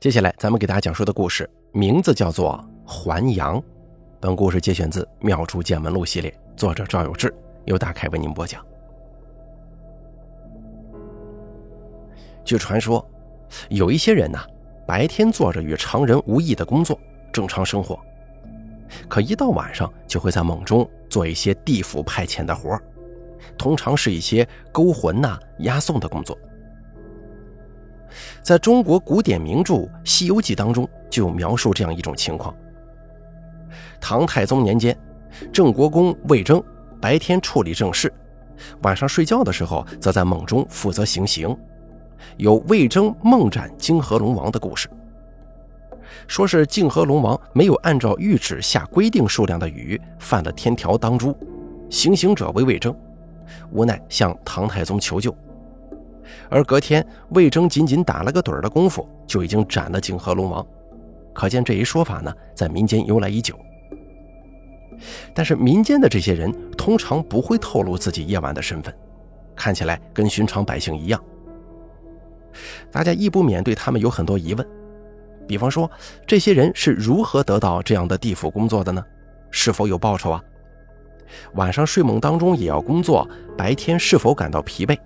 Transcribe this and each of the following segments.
接下来咱们给大家讲述的故事名字叫做《还阳》。本故事节选自《妙珠见闻录》系列，作者赵有志，由大凯为您播讲。据传说，有一些人呐，白天做着与常人无异的工作，正常生活，可一到晚上就会在梦中做一些地府派遣的活通常是一些勾魂呐、押送的工作。在中国古典名著《西游记》当中，就有描述这样一种情况：唐太宗年间，郑国公魏征白天处理政事，晚上睡觉的时候，则在梦中负责行刑。有魏征梦斩泾河龙王的故事，说是泾河龙王没有按照谕旨下规定数量的雨，犯了天条当诛，行刑者为魏征，无奈向唐太宗求救。而隔天，魏征仅仅打了个盹的功夫，就已经斩了泾河龙王。可见这一说法呢，在民间由来已久。但是民间的这些人通常不会透露自己夜晚的身份，看起来跟寻常百姓一样。大家亦不免对他们有很多疑问，比方说，这些人是如何得到这样的地府工作的呢？是否有报酬啊？晚上睡梦当中也要工作，白天是否感到疲惫？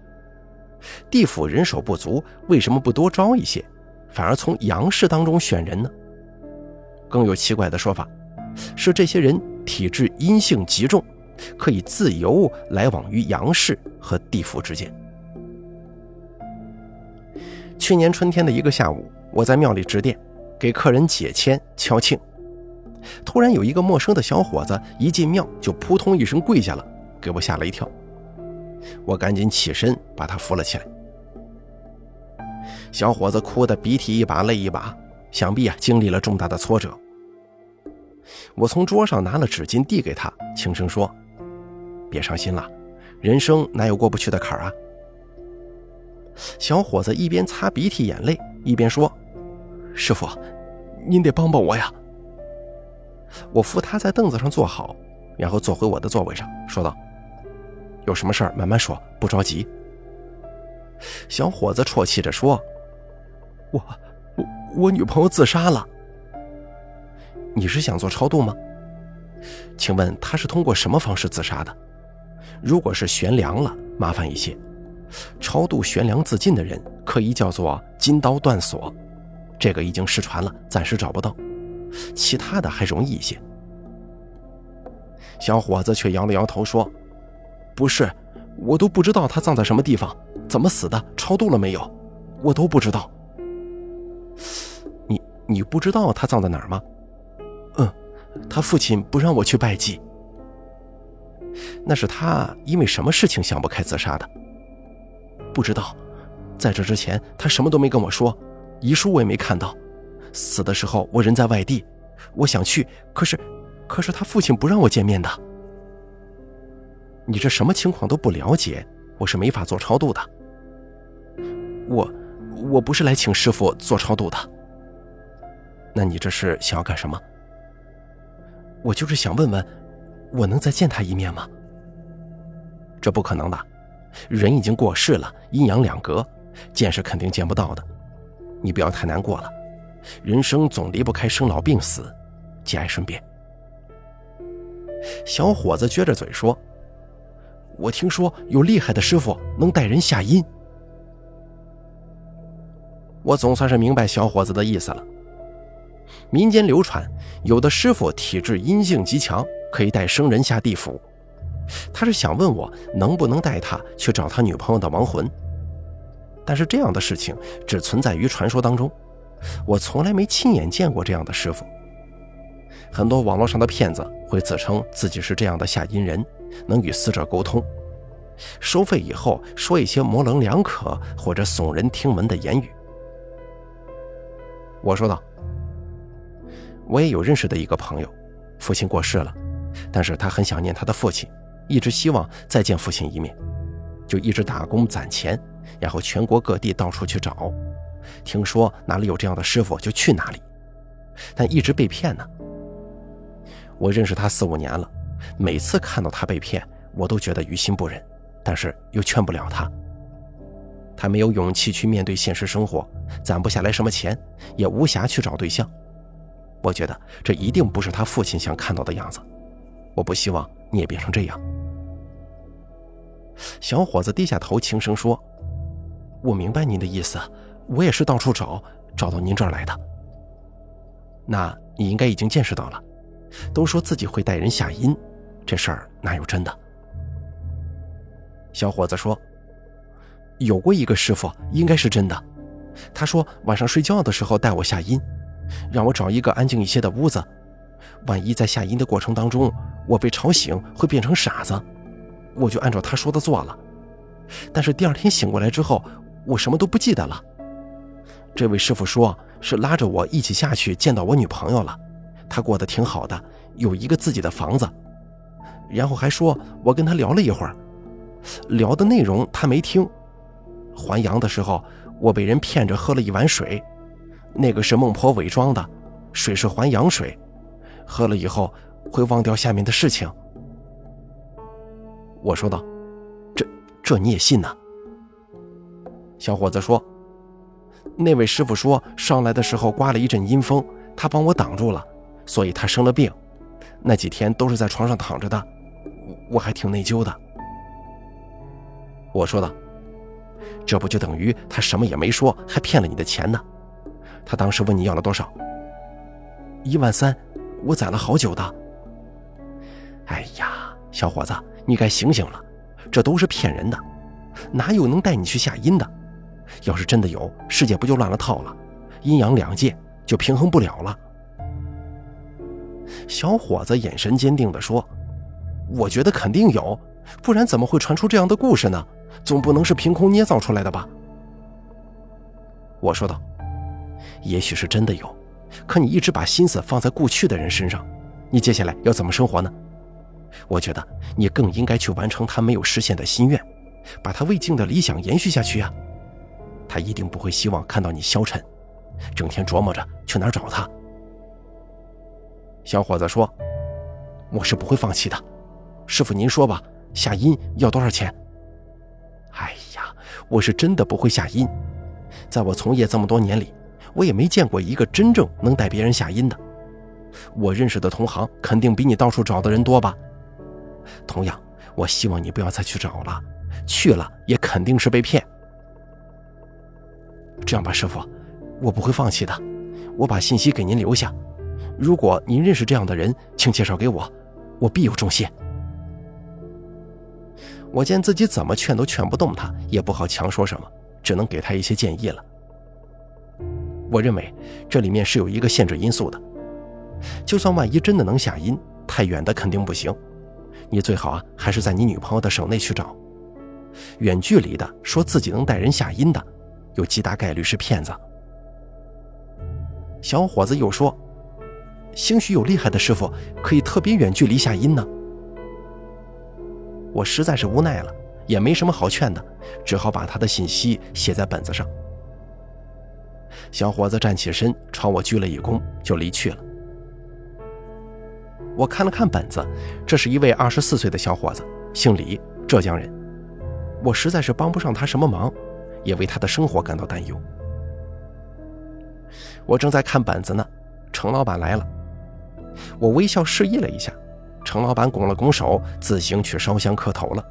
地府人手不足，为什么不多招一些，反而从阳世当中选人呢？更有奇怪的说法，是这些人体质阴性极重，可以自由来往于阳世和地府之间。去年春天的一个下午，我在庙里值殿，给客人解签敲磬，突然有一个陌生的小伙子一进庙就扑通一声跪下了，给我吓了一跳。我赶紧起身把他扶了起来。小伙子哭得鼻涕一把泪一把，想必啊经历了重大的挫折。我从桌上拿了纸巾递给他，轻声说：“别伤心了，人生哪有过不去的坎儿啊？”小伙子一边擦鼻涕眼泪，一边说：“师傅，您得帮帮我呀。”我扶他在凳子上坐好，然后坐回我的座位上，说道。有什么事儿慢慢说，不着急。小伙子啜泣着说：“我我我女朋友自杀了。你是想做超度吗？请问她是通过什么方式自杀的？如果是悬梁了，麻烦一些。超度悬梁自尽的人可以叫做金刀断锁，这个已经失传了，暂时找不到。其他的还容易一些。”小伙子却摇了摇头说。不是，我都不知道他葬在什么地方，怎么死的，超度了没有，我都不知道。你你不知道他葬在哪儿吗？嗯，他父亲不让我去拜祭。那是他因为什么事情想不开自杀的？不知道，在这之前他什么都没跟我说，遗书我也没看到。死的时候我人在外地，我想去，可是，可是他父亲不让我见面的。你这什么情况都不了解，我是没法做超度的。我，我不是来请师傅做超度的。那你这是想要干什么？我就是想问问，我能再见他一面吗？这不可能的，人已经过世了，阴阳两隔，见是肯定见不到的。你不要太难过了，人生总离不开生老病死，节哀顺变。小伙子撅着嘴说。我听说有厉害的师傅能带人下阴，我总算是明白小伙子的意思了。民间流传，有的师傅体质阴性极强，可以带生人下地府。他是想问我能不能带他去找他女朋友的亡魂，但是这样的事情只存在于传说当中，我从来没亲眼见过这样的师傅。很多网络上的骗子会自称自己是这样的下阴人。能与死者沟通，收费以后说一些模棱两可或者耸人听闻的言语。我说道：“我也有认识的一个朋友，父亲过世了，但是他很想念他的父亲，一直希望再见父亲一面，就一直打工攒钱，然后全国各地到处去找，听说哪里有这样的师傅就去哪里，但一直被骗呢。我认识他四五年了。”每次看到他被骗，我都觉得于心不忍，但是又劝不了他。他没有勇气去面对现实生活，攒不下来什么钱，也无暇去找对象。我觉得这一定不是他父亲想看到的样子。我不希望你也变成这样。小伙子低下头，轻声说：“我明白您的意思，我也是到处找，找到您这儿来的。那你应该已经见识到了，都说自己会带人下阴，这事儿哪有真的？”小伙子说：“有过一个师傅，应该是真的。他说晚上睡觉的时候带我下阴，让我找一个安静一些的屋子，万一在下阴的过程当中我被吵醒，会变成傻子。”我就按照他说的做了，但是第二天醒过来之后，我什么都不记得了。这位师傅说是拉着我一起下去见到我女朋友了，她过得挺好的，有一个自己的房子。然后还说我跟他聊了一会儿，聊的内容他没听。还阳的时候，我被人骗着喝了一碗水，那个是孟婆伪装的，水是还阳水，喝了以后会忘掉下面的事情。我说道：“这这你也信呐？”小伙子说：“那位师傅说上来的时候刮了一阵阴风，他帮我挡住了，所以他生了病，那几天都是在床上躺着的，我还挺内疚的。”我说道：“这不就等于他什么也没说，还骗了你的钱呢？他当时问你要了多少？一万三，我攒了好久的。哎呀，小伙子。”你该醒醒了，这都是骗人的，哪有能带你去下阴的？要是真的有，世界不就乱了套了？阴阳两界就平衡不了了。小伙子眼神坚定地说：“我觉得肯定有，不然怎么会传出这样的故事呢？总不能是凭空捏造出来的吧？”我说道：“也许是真的有，可你一直把心思放在故去的人身上，你接下来要怎么生活呢？”我觉得你更应该去完成他没有实现的心愿，把他未尽的理想延续下去呀。他一定不会希望看到你消沉，整天琢磨着去哪儿找他。小伙子说：“我是不会放弃的，师傅您说吧，下阴要多少钱？”哎呀，我是真的不会下阴，在我从业这么多年里，我也没见过一个真正能带别人下阴的。我认识的同行肯定比你到处找的人多吧？同样，我希望你不要再去找了，去了也肯定是被骗。这样吧，师傅，我不会放弃的，我把信息给您留下。如果您认识这样的人，请介绍给我，我必有重谢。我见自己怎么劝都劝不动他，也不好强说什么，只能给他一些建议了。我认为这里面是有一个限制因素的，就算万一真的能下阴，太远的肯定不行。你最好啊，还是在你女朋友的省内去找。远距离的，说自己能带人下阴的，有极大概率是骗子。小伙子又说：“兴许有厉害的师傅可以特别远距离下阴呢。”我实在是无奈了，也没什么好劝的，只好把他的信息写在本子上。小伙子站起身，朝我鞠了一躬，就离去了。我看了看本子，这是一位二十四岁的小伙子，姓李，浙江人。我实在是帮不上他什么忙，也为他的生活感到担忧。我正在看本子呢，程老板来了。我微笑示意了一下，程老板拱了拱手，自行去烧香磕头了。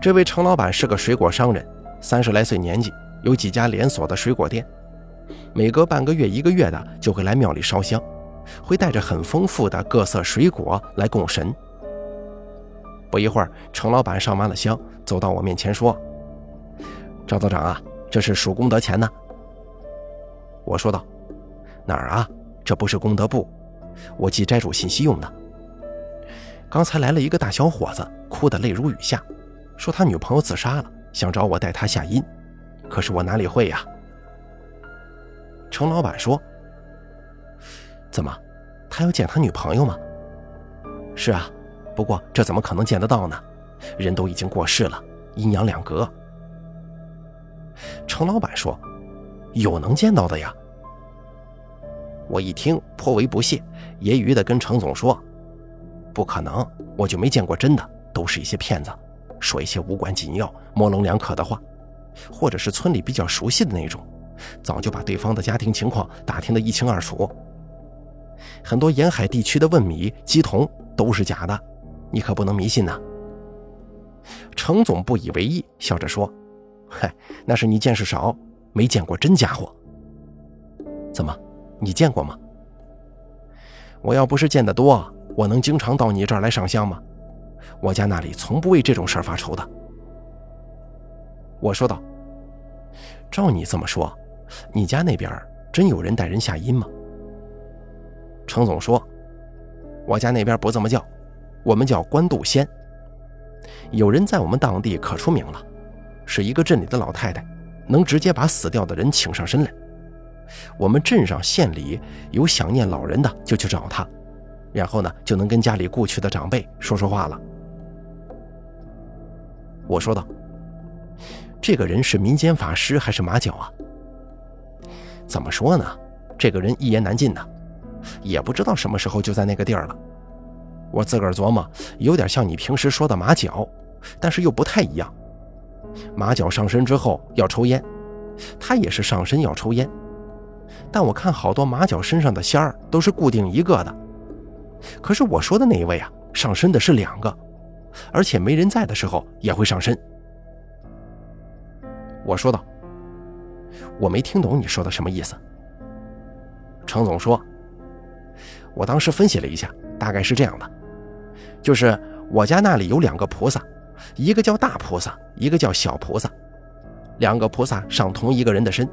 这位程老板是个水果商人，三十来岁年纪，有几家连锁的水果店，每隔半个月、一个月的就会来庙里烧香。会带着很丰富的各色水果来供神。不一会儿，程老板上完了香，走到我面前说：“赵道长啊，这是数功德钱呢。”我说道：“哪儿啊？这不是功德簿，我记斋主信息用的。刚才来了一个大小伙子，哭得泪如雨下，说他女朋友自杀了，想找我带他下阴，可是我哪里会呀？”程老板说。怎么，他要见他女朋友吗？是啊，不过这怎么可能见得到呢？人都已经过世了，阴阳两隔。程老板说：“有能见到的呀。”我一听颇为不屑，揶揄的跟程总说：“不可能，我就没见过真的，都是一些骗子，说一些无关紧要、模棱两可的话，或者是村里比较熟悉的那种，早就把对方的家庭情况打听得一清二楚。很多沿海地区的问米、鸡同都是假的，你可不能迷信呐。程总不以为意，笑着说：“嗨，那是你见识少，没见过真家伙。怎么，你见过吗？我要不是见得多，我能经常到你这儿来上香吗？我家那里从不为这种事儿发愁的。”我说道：“照你这么说，你家那边真有人带人下阴吗？”程总说：“我家那边不这么叫，我们叫官渡仙。有人在我们当地可出名了，是一个镇里的老太太，能直接把死掉的人请上身来。我们镇上县里有想念老人的，就去找他，然后呢，就能跟家里故去的长辈说说话了。”我说道：“这个人是民间法师还是马脚啊？怎么说呢？这个人一言难尽的。”也不知道什么时候就在那个地儿了。我自个儿琢磨，有点像你平时说的马脚，但是又不太一样。马脚上身之后要抽烟，他也是上身要抽烟。但我看好多马脚身上的仙儿都是固定一个的，可是我说的那一位啊，上身的是两个，而且没人在的时候也会上身。我说道：“我没听懂你说的什么意思。”程总说。我当时分析了一下，大概是这样的，就是我家那里有两个菩萨，一个叫大菩萨，一个叫小菩萨，两个菩萨上同一个人的身。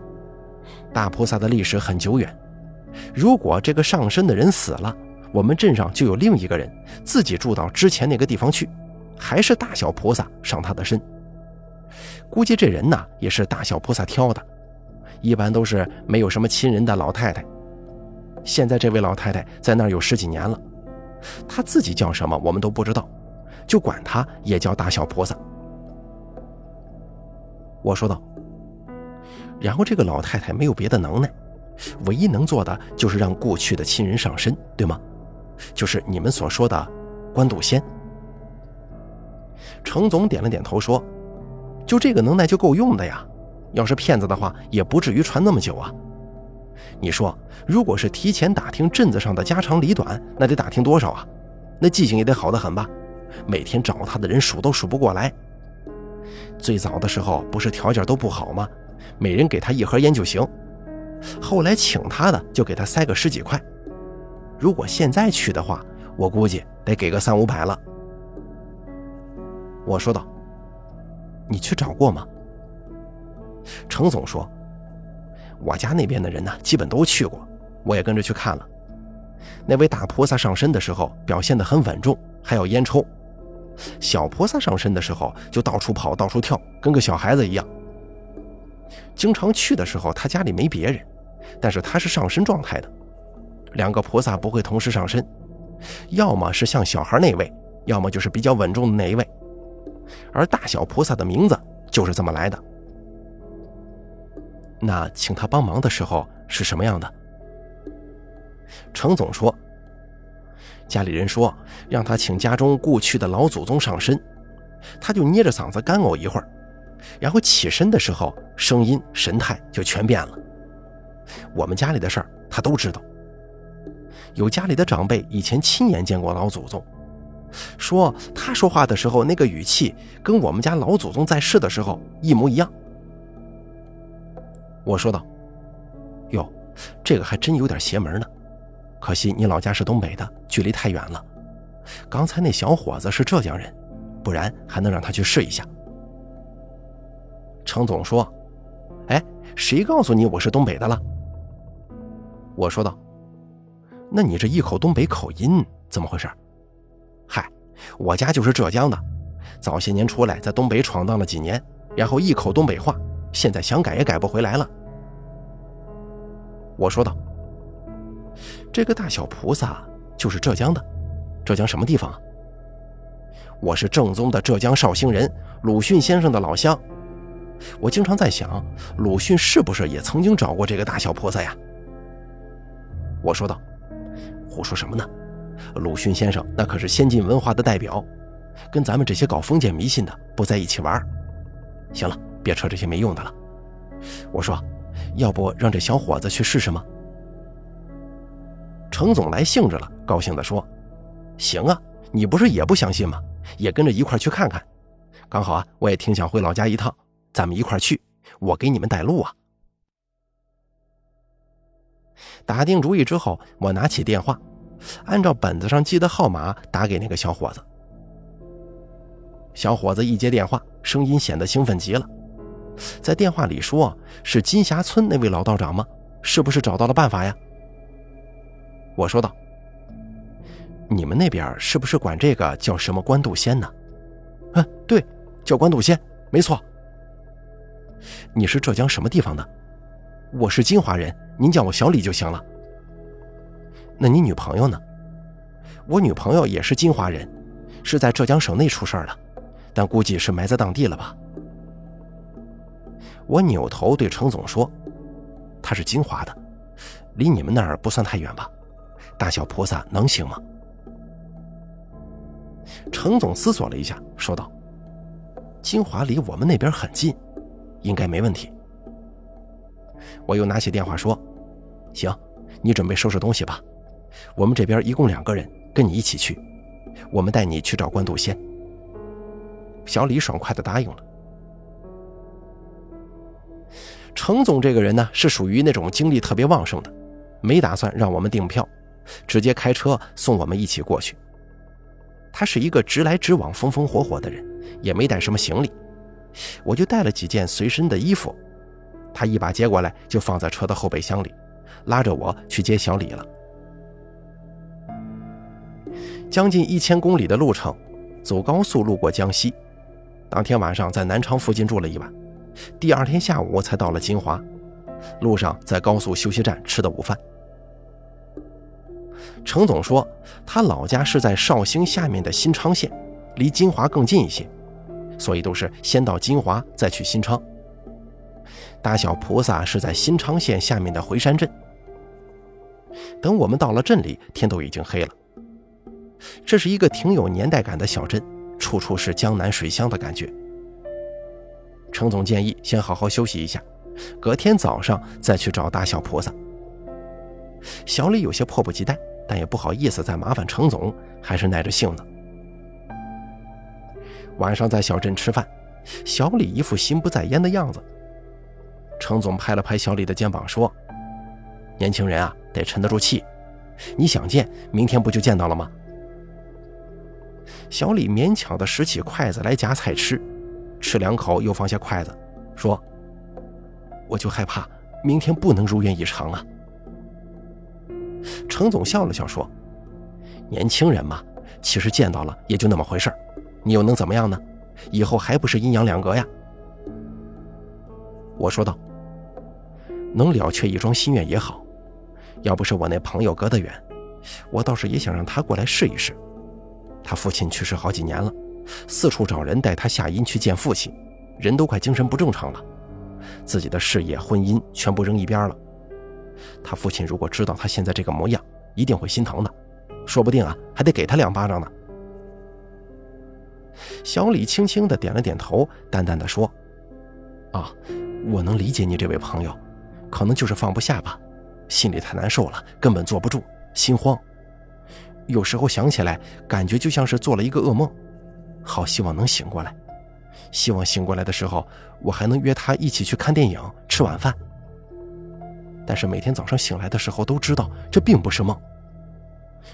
大菩萨的历史很久远，如果这个上身的人死了，我们镇上就有另一个人自己住到之前那个地方去，还是大小菩萨上他的身。估计这人呢也是大小菩萨挑的，一般都是没有什么亲人的老太太。现在这位老太太在那儿有十几年了，她自己叫什么我们都不知道，就管她也叫大小菩萨。我说道。然后这个老太太没有别的能耐，唯一能做的就是让过去的亲人上身，对吗？就是你们所说的官渡仙。程总点了点头说：“就这个能耐就够用的呀，要是骗子的话，也不至于传那么久啊。”你说，如果是提前打听镇子上的家长里短，那得打听多少啊？那记性也得好得很吧？每天找他的人数都数不过来。最早的时候不是条件都不好吗？每人给他一盒烟就行。后来请他的就给他塞个十几块。如果现在去的话，我估计得给个三五百了。我说道：“你去找过吗？”程总说。我家那边的人呢，基本都去过，我也跟着去看了。那位大菩萨上身的时候表现得很稳重，还要烟抽；小菩萨上身的时候就到处跑，到处跳，跟个小孩子一样。经常去的时候，他家里没别人，但是他是上身状态的。两个菩萨不会同时上身，要么是像小孩那位，要么就是比较稳重的那一位。而大小菩萨的名字就是这么来的。那请他帮忙的时候是什么样的？程总说，家里人说让他请家中故去的老祖宗上身，他就捏着嗓子干呕一会儿，然后起身的时候声音神态就全变了。我们家里的事儿他都知道，有家里的长辈以前亲眼见过老祖宗，说他说话的时候那个语气跟我们家老祖宗在世的时候一模一样。我说道：“哟，这个还真有点邪门呢。可惜你老家是东北的，距离太远了。刚才那小伙子是浙江人，不然还能让他去试一下。”程总说：“哎，谁告诉你我是东北的了？”我说道：“那你这一口东北口音怎么回事？”“嗨，我家就是浙江的，早些年出来在东北闯荡了几年，然后一口东北话。”现在想改也改不回来了。我说道：“这个大小菩萨就是浙江的，浙江什么地方啊？我是正宗的浙江绍兴人，鲁迅先生的老乡。我经常在想，鲁迅是不是也曾经找过这个大小菩萨呀？”我说道：“胡说什么呢？鲁迅先生那可是先进文化的代表，跟咱们这些搞封建迷信的不在一起玩。行了，别扯这些没用的了。我说，要不让这小伙子去试试吗？程总来兴致了，高兴地说：“行啊，你不是也不相信吗？也跟着一块去看看。刚好啊，我也挺想回老家一趟，咱们一块去，我给你们带路啊。”打定主意之后，我拿起电话，按照本子上记的号码打给那个小伙子。小伙子一接电话，声音显得兴奋极了，在电话里说：“是金霞村那位老道长吗？是不是找到了办法呀？”我说道：“你们那边是不是管这个叫什么官渡仙呢？”“嗯，对，叫官渡仙，没错。”“你是浙江什么地方的？”“我是金华人，您叫我小李就行了。”“那你女朋友呢？”“我女朋友也是金华人，是在浙江省内出事儿了。”但估计是埋在当地了吧。我扭头对程总说：“他是金华的，离你们那儿不算太远吧？大小菩萨能行吗？”程总思索了一下，说道：“金华离我们那边很近，应该没问题。”我又拿起电话说：“行，你准备收拾东西吧。我们这边一共两个人，跟你一起去，我们带你去找关渡仙。”小李爽快的答应了。程总这个人呢，是属于那种精力特别旺盛的，没打算让我们订票，直接开车送我们一起过去。他是一个直来直往、风风火火的人，也没带什么行李，我就带了几件随身的衣服，他一把接过来就放在车的后备箱里，拉着我去接小李了。将近一千公里的路程，走高速路过江西。当天晚上在南昌附近住了一晚，第二天下午才到了金华。路上在高速休息站吃的午饭。程总说，他老家是在绍兴下面的新昌县，离金华更近一些，所以都是先到金华再去新昌。大小菩萨是在新昌县下面的回山镇。等我们到了镇里，天都已经黑了。这是一个挺有年代感的小镇。处处是江南水乡的感觉。程总建议先好好休息一下，隔天早上再去找大小菩萨。小李有些迫不及待，但也不好意思再麻烦程总，还是耐着性子。晚上在小镇吃饭，小李一副心不在焉的样子。程总拍了拍小李的肩膀说：“年轻人啊，得沉得住气。你想见，明天不就见到了吗？”小李勉强地拾起筷子来夹菜吃，吃两口又放下筷子，说：“我就害怕明天不能如愿以偿啊。”程总笑了笑说：“年轻人嘛，其实见到了也就那么回事儿你又能怎么样呢？以后还不是阴阳两隔呀？”我说道：“能了却一桩心愿也好，要不是我那朋友隔得远，我倒是也想让他过来试一试。”他父亲去世好几年了，四处找人带他下阴去见父亲，人都快精神不正常了，自己的事业、婚姻全部扔一边了。他父亲如果知道他现在这个模样，一定会心疼的，说不定啊还得给他两巴掌呢。小李轻轻的点了点头，淡淡的说：“啊，我能理解你这位朋友，可能就是放不下吧，心里太难受了，根本坐不住，心慌。”有时候想起来，感觉就像是做了一个噩梦，好希望能醒过来。希望醒过来的时候，我还能约他一起去看电影、吃晚饭。但是每天早上醒来的时候，都知道这并不是梦。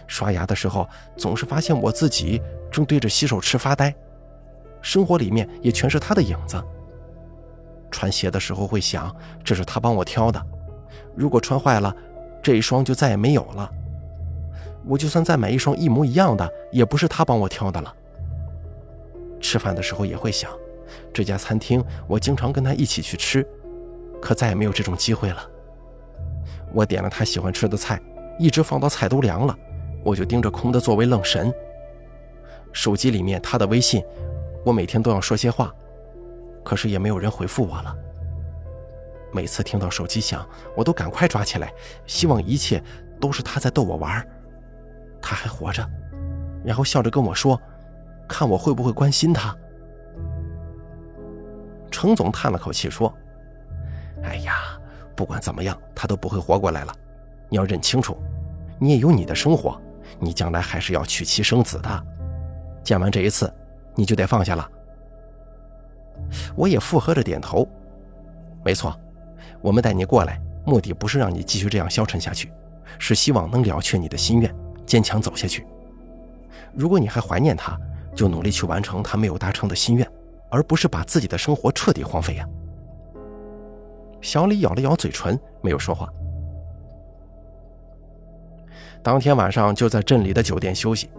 刷牙的时候，总是发现我自己正对着洗手池发呆，生活里面也全是他的影子。穿鞋的时候会想，这是他帮我挑的，如果穿坏了，这一双就再也没有了。我就算再买一双一模一样的，也不是他帮我挑的了。吃饭的时候也会想，这家餐厅我经常跟他一起去吃，可再也没有这种机会了。我点了他喜欢吃的菜，一直放到菜都凉了，我就盯着空的座位愣神。手机里面他的微信，我每天都要说些话，可是也没有人回复我了。每次听到手机响，我都赶快抓起来，希望一切都是他在逗我玩。他还活着，然后笑着跟我说：“看我会不会关心他。程总叹了口气说：“哎呀，不管怎么样，他都不会活过来了。你要认清楚，你也有你的生活，你将来还是要娶妻生子的。见完这一次，你就得放下了。”我也附和着点头。没错，我们带你过来，目的不是让你继续这样消沉下去，是希望能了却你的心愿，坚强走下去。如果你还怀念他，就努力去完成他没有达成的心愿。而不是把自己的生活彻底荒废呀。小李咬了咬嘴唇，没有说话。当天晚上就在镇里的酒店休息。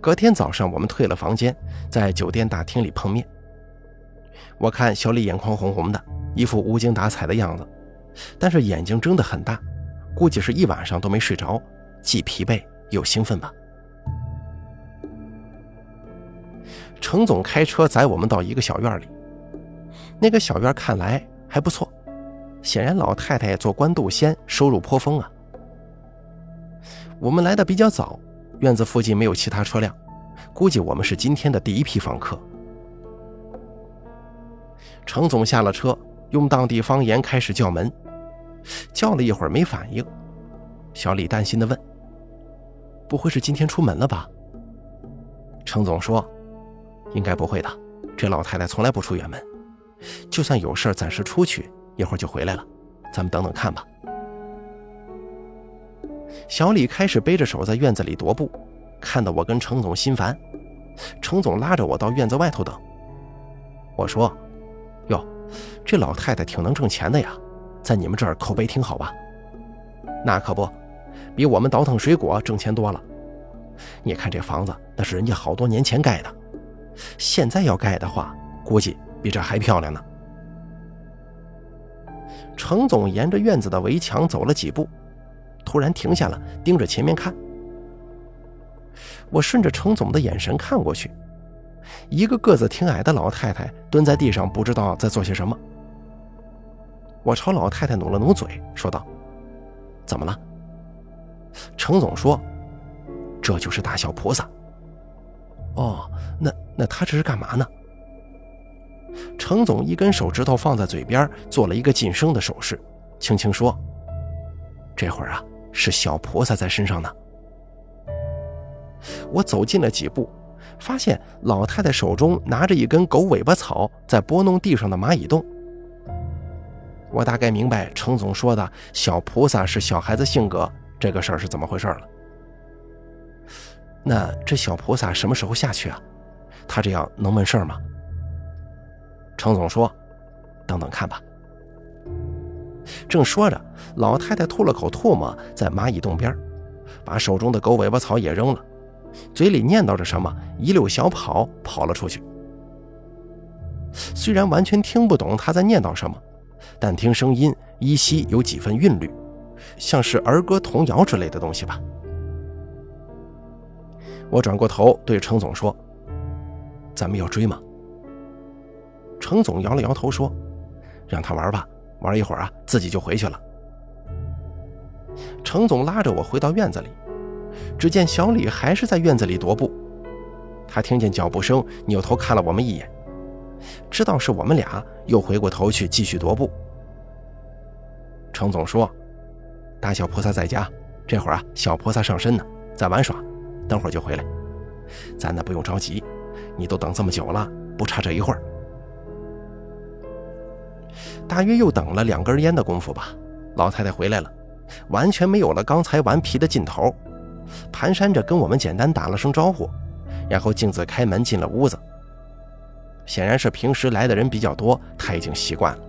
隔天早上，我们退了房间，在酒店大厅里碰面。我看小李眼眶红红的，一副无精打采的样子，但是眼睛睁得很大，估计是一晚上都没睡着，既疲惫又兴奋吧。程总开车载我们到一个小院里，那个小院看来还不错，显然老太太做官渡仙，收入颇丰啊。我们来的比较早，院子附近没有其他车辆，估计我们是今天的第一批访客。程总下了车，用当地方言开始叫门，叫了一会儿没反应，小李担心地问：“不会是今天出门了吧？”程总说。应该不会的，这老太太从来不出远门，就算有事暂时出去，一会儿就回来了。咱们等等看吧。小李开始背着手在院子里踱步，看得我跟程总心烦。程总拉着我到院子外头等。我说：“哟，这老太太挺能挣钱的呀，在你们这儿口碑挺好吧？”“那可不，比我们倒腾水果挣钱多了。你看这房子，那是人家好多年前盖的。”现在要盖的话，估计比这还漂亮呢。程总沿着院子的围墙走了几步，突然停下了，盯着前面看。我顺着程总的眼神看过去，一个个子挺矮的老太太蹲在地上，不知道在做些什么。我朝老太太努了努嘴，说道：“怎么了？”程总说：“这就是大小菩萨。”哦，那那他这是干嘛呢？程总一根手指头放在嘴边，做了一个噤声的手势，轻轻说：“这会儿啊，是小菩萨在身上呢。”我走近了几步，发现老太太手中拿着一根狗尾巴草，在拨弄地上的蚂蚁洞。我大概明白程总说的小菩萨是小孩子性格这个事儿是怎么回事了。那这小菩萨什么时候下去啊？他这样能问事儿吗？程总说：“等等看吧。”正说着，老太太吐了口唾沫在蚂蚁洞边，把手中的狗尾巴草也扔了，嘴里念叨着什么，一溜小跑跑了出去。虽然完全听不懂他在念叨什么，但听声音依稀有几分韵律，像是儿歌童谣之类的东西吧。我转过头对程总说：“咱们要追吗？”程总摇了摇头说：“让他玩吧，玩一会儿啊，自己就回去了。”程总拉着我回到院子里，只见小李还是在院子里踱步。他听见脚步声，扭头看了我们一眼，知道是我们俩，又回过头去继续踱步。程总说：“大小菩萨在家，这会儿啊，小菩萨上身呢，在玩耍。”等会儿就回来，咱呢不用着急，你都等这么久了，不差这一会儿。大约又等了两根烟的功夫吧，老太太回来了，完全没有了刚才顽皮的劲头，蹒跚着跟我们简单打了声招呼，然后径自开门进了屋子。显然是平时来的人比较多，她已经习惯了。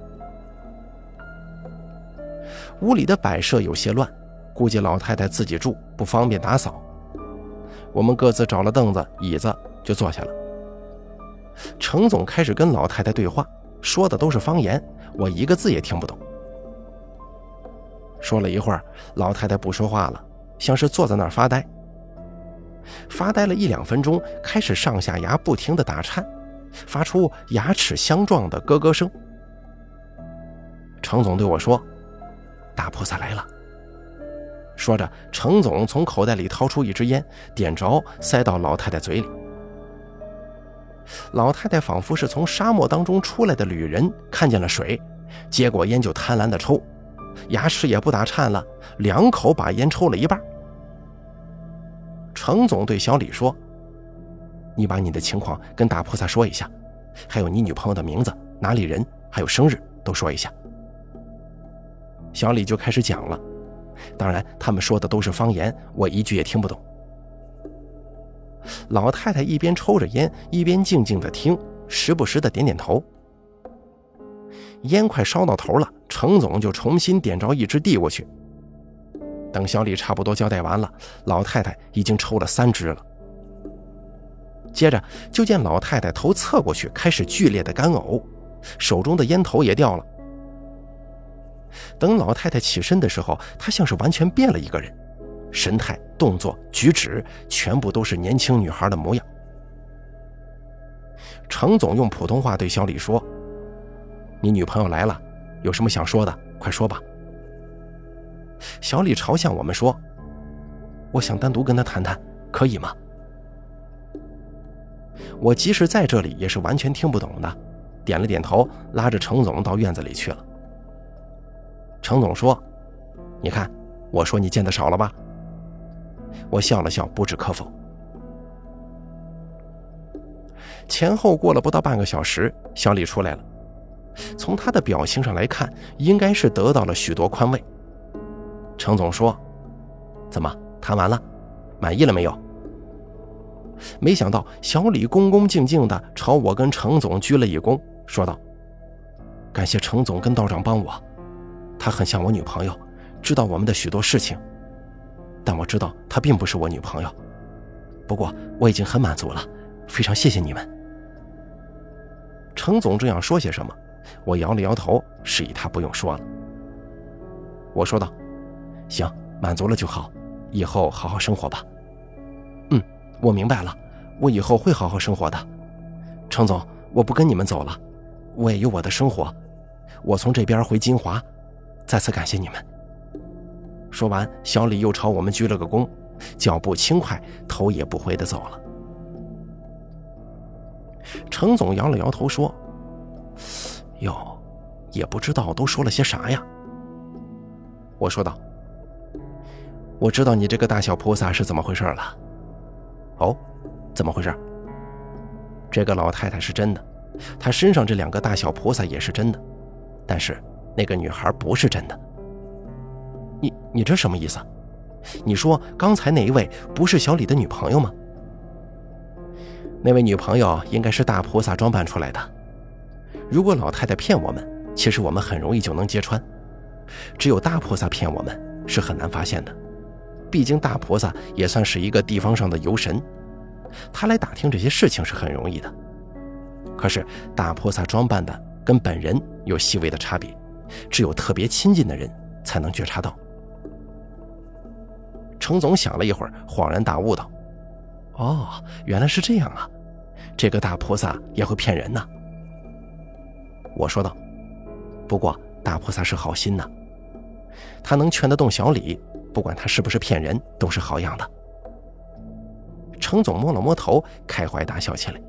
屋里的摆设有些乱，估计老太太自己住不方便打扫。我们各自找了凳子、椅子，就坐下了。程总开始跟老太太对话，说的都是方言，我一个字也听不懂。说了一会儿，老太太不说话了，像是坐在那儿发呆。发呆了一两分钟，开始上下牙不停地打颤，发出牙齿相撞的咯咯声。程总对我说：“大菩萨来了。”说着，程总从口袋里掏出一支烟，点着，塞到老太太嘴里。老太太仿佛是从沙漠当中出来的旅人，看见了水，接过烟就贪婪的抽，牙齿也不打颤了，两口把烟抽了一半。程总对小李说：“你把你的情况跟大菩萨说一下，还有你女朋友的名字、哪里人，还有生日都说一下。”小李就开始讲了，当然他们说的都是方言，我一句也听不懂。老太太一边抽着烟，一边静静的听，时不时的点点头。烟快烧到头了，程总就重新点着一支递过去。等小李差不多交代完了，老太太已经抽了三支了。接着就见老太太头侧过去，开始剧烈的干呕，手中的烟头也掉了。等老太太起身的时候，她像是完全变了一个人。神态、动作、举止，全部都是年轻女孩的模样。程总用普通话对小李说：“你女朋友来了，有什么想说的，快说吧。”小李朝向我们说：“我想单独跟她谈谈，可以吗？”我即使在这里，也是完全听不懂的，点了点头，拉着程总到院子里去了。程总说：“你看，我说你见得少了吧？”我笑了笑，不置可否。前后过了不到半个小时，小李出来了。从他的表情上来看，应该是得到了许多宽慰。程总说：“怎么谈完了？满意了没有？”没想到小李恭恭敬敬地朝我跟程总鞠了一躬，说道：“感谢程总跟道长帮我，他很像我女朋友，知道我们的许多事情。”但我知道她并不是我女朋友，不过我已经很满足了，非常谢谢你们。程总正要说些什么，我摇了摇头，示意他不用说了。我说道：“行，满足了就好，以后好好生活吧。”嗯，我明白了，我以后会好好生活的。程总，我不跟你们走了，我也有我的生活，我从这边回金华，再次感谢你们。说完，小李又朝我们鞠了个躬，脚步轻快，头也不回的走了。程总摇了摇头说：“哟，也不知道都说了些啥呀。”我说道：“我知道你这个大小菩萨是怎么回事了。”哦，怎么回事？这个老太太是真的，她身上这两个大小菩萨也是真的，但是那个女孩不是真的。你你这什么意思？你说刚才那一位不是小李的女朋友吗？那位女朋友应该是大菩萨装扮出来的。如果老太太骗我们，其实我们很容易就能揭穿。只有大菩萨骗我们是很难发现的。毕竟大菩萨也算是一个地方上的游神，他来打听这些事情是很容易的。可是大菩萨装扮的跟本人有细微的差别，只有特别亲近的人才能觉察到。程总想了一会儿，恍然大悟道：“哦，原来是这样啊！这个大菩萨也会骗人呢。”我说道：“不过大菩萨是好心呐，他能劝得动小李，不管他是不是骗人，都是好样的。”程总摸了摸头，开怀大笑起来。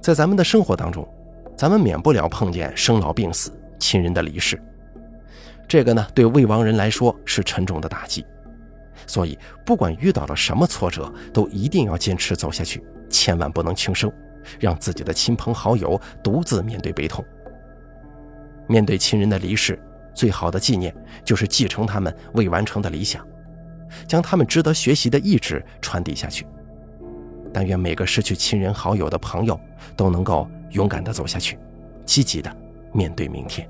在咱们的生活当中，咱们免不了碰见生老病死、亲人的离世。这个呢，对未亡人来说是沉重的打击，所以不管遇到了什么挫折，都一定要坚持走下去，千万不能轻生，让自己的亲朋好友独自面对悲痛。面对亲人的离世，最好的纪念就是继承他们未完成的理想，将他们值得学习的意志传递下去。但愿每个失去亲人好友的朋友都能够勇敢地走下去，积极地面对明天。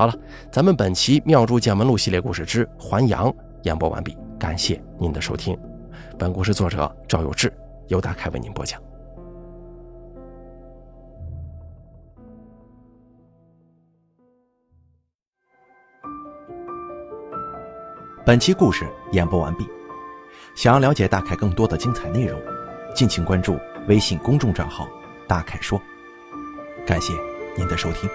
好了，咱们本期《妙珠见闻录》系列故事之还阳演播完毕，感谢您的收听。本故事作者赵有志，由大凯为您播讲。本期故事演播完毕，想要了解大凯更多的精彩内容，敬请关注微信公众账号“大凯说”。感谢您的收听。